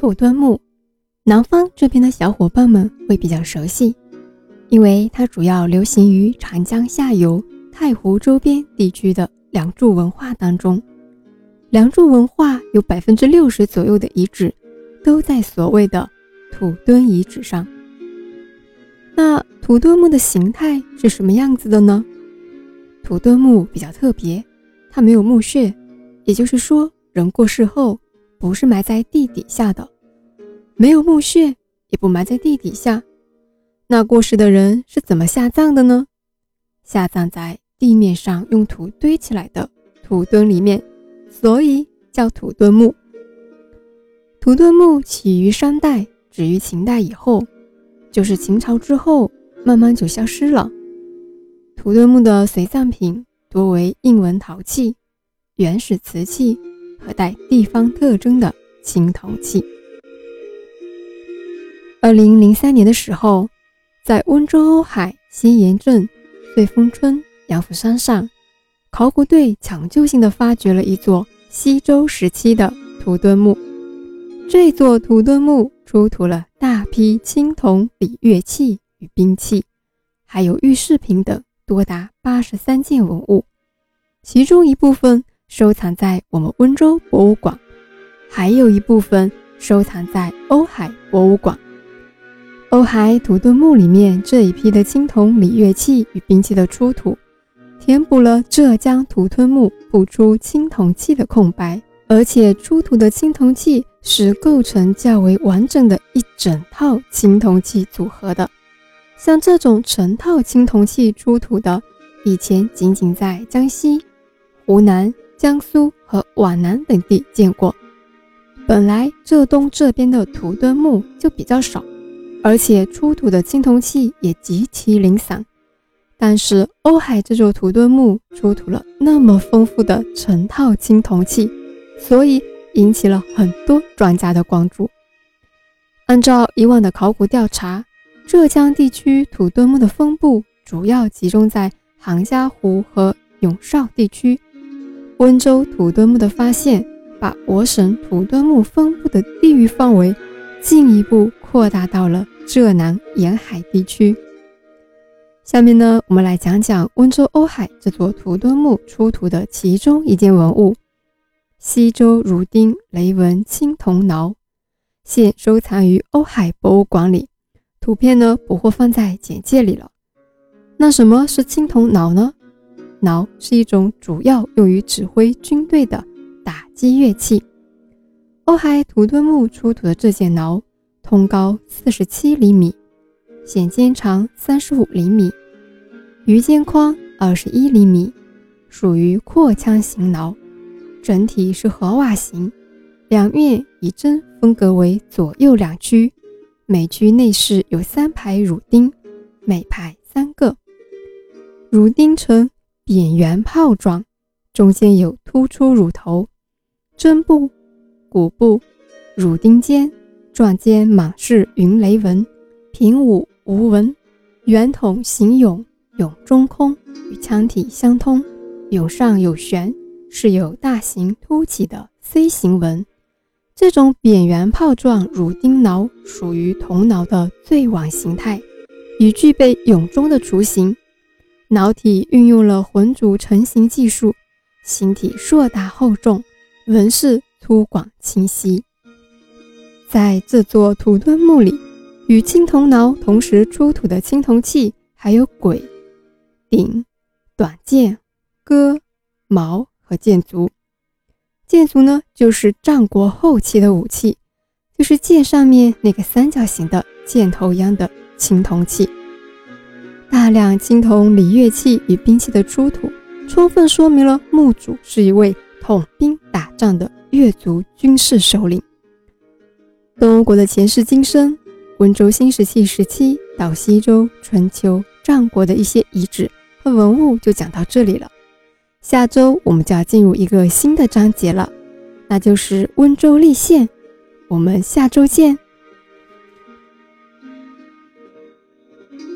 土墩木，南方这边的小伙伴们会比较熟悉，因为它主要流行于长江下游、太湖周边地区的梁柱文化当中。梁柱文化有百分之六十左右的遗址都在所谓的土墩遗址上。那土墩木的形态是什么样子的呢？土墩木比较特别，它没有墓穴，也就是说，人过世后不是埋在地底下的，没有墓穴，也不埋在地底下。那过世的人是怎么下葬的呢？下葬在地面上用土堆起来的土墩里面，所以叫土墩墓。土墩墓起于商代，止于秦代以后。就是秦朝之后，慢慢就消失了。土墩墓的随葬品多为印纹陶器、原始瓷器带地方特征的青铜器。二零零三年的时候，在温州瓯海西岩镇瑞丰村杨府山上，考古队抢救性的发掘了一座西周时期的土墩墓。这座土墩墓出土了大批青铜礼乐器与兵器，还有玉饰品等，多达八十三件文物。其中一部分收藏在我们温州博物馆，还有一部分收藏在瓯海博物馆。瓯海土墩墓里面这一批的青铜礼乐器与兵器的出土，填补了浙江土墩墓不出青铜器的空白。而且出土的青铜器是构成较为完整的一整套青铜器组合的，像这种成套青铜器出土的，以前仅仅在江西、湖南、江苏和皖南等地见过。本来浙东这边的土墩墓就比较少，而且出土的青铜器也极其零散，但是瓯海这座土墩墓出土了那么丰富的成套青铜器。所以引起了很多专家的关注。按照以往的考古调查，浙江地区土墩墓的分布主要集中在杭嘉湖和永绍地区。温州土墩墓的发现，把我省土墩墓分布的地域范围进一步扩大到了浙南沿海地区。下面呢，我们来讲讲温州瓯海这座土墩墓出土的其中一件文物。西周儒丁雷纹青铜铙，现收藏于瓯海博物馆里。图片呢不会放在简介里了。那什么是青铜铙呢？挠是一种主要用于指挥军队的打击乐器。瓯海土墩木出土的这件挠，通高四十七厘米，显肩长三十五厘米，鱼肩宽二十一厘米，属于扩腔型挠。整体是盒瓦形，两面以针分隔为左右两区，每区内饰有三排乳钉，每排三个。乳钉呈扁圆泡状，中间有突出乳头。针部、骨部、乳钉间、状间满是云雷纹，平武无纹。圆筒形蛹，蛹中空，与腔体相通，蛹上有旋。是有大型凸起的 C 型纹，这种扁圆泡状乳钉脑属于铜脑的最晚形态，已具备蛹中的雏形。脑体运用了混组成型技术，形体硕大厚重，纹饰粗犷清晰。在这座土墩墓里，与青铜挠同时出土的青铜器还有簋、鼎、短剑、戈、矛。和剑足，剑足呢，就是战国后期的武器，就是剑上面那个三角形的箭头一样的青铜器。大量青铜礼乐器与兵器的出土，充分说明了墓主是一位统兵打仗的越族军事首领。东欧国的前世今生，温州新石器时期到西周、春秋、战国的一些遗址和文物，就讲到这里了。下周我们就要进入一个新的章节了，那就是温州立县。我们下周见。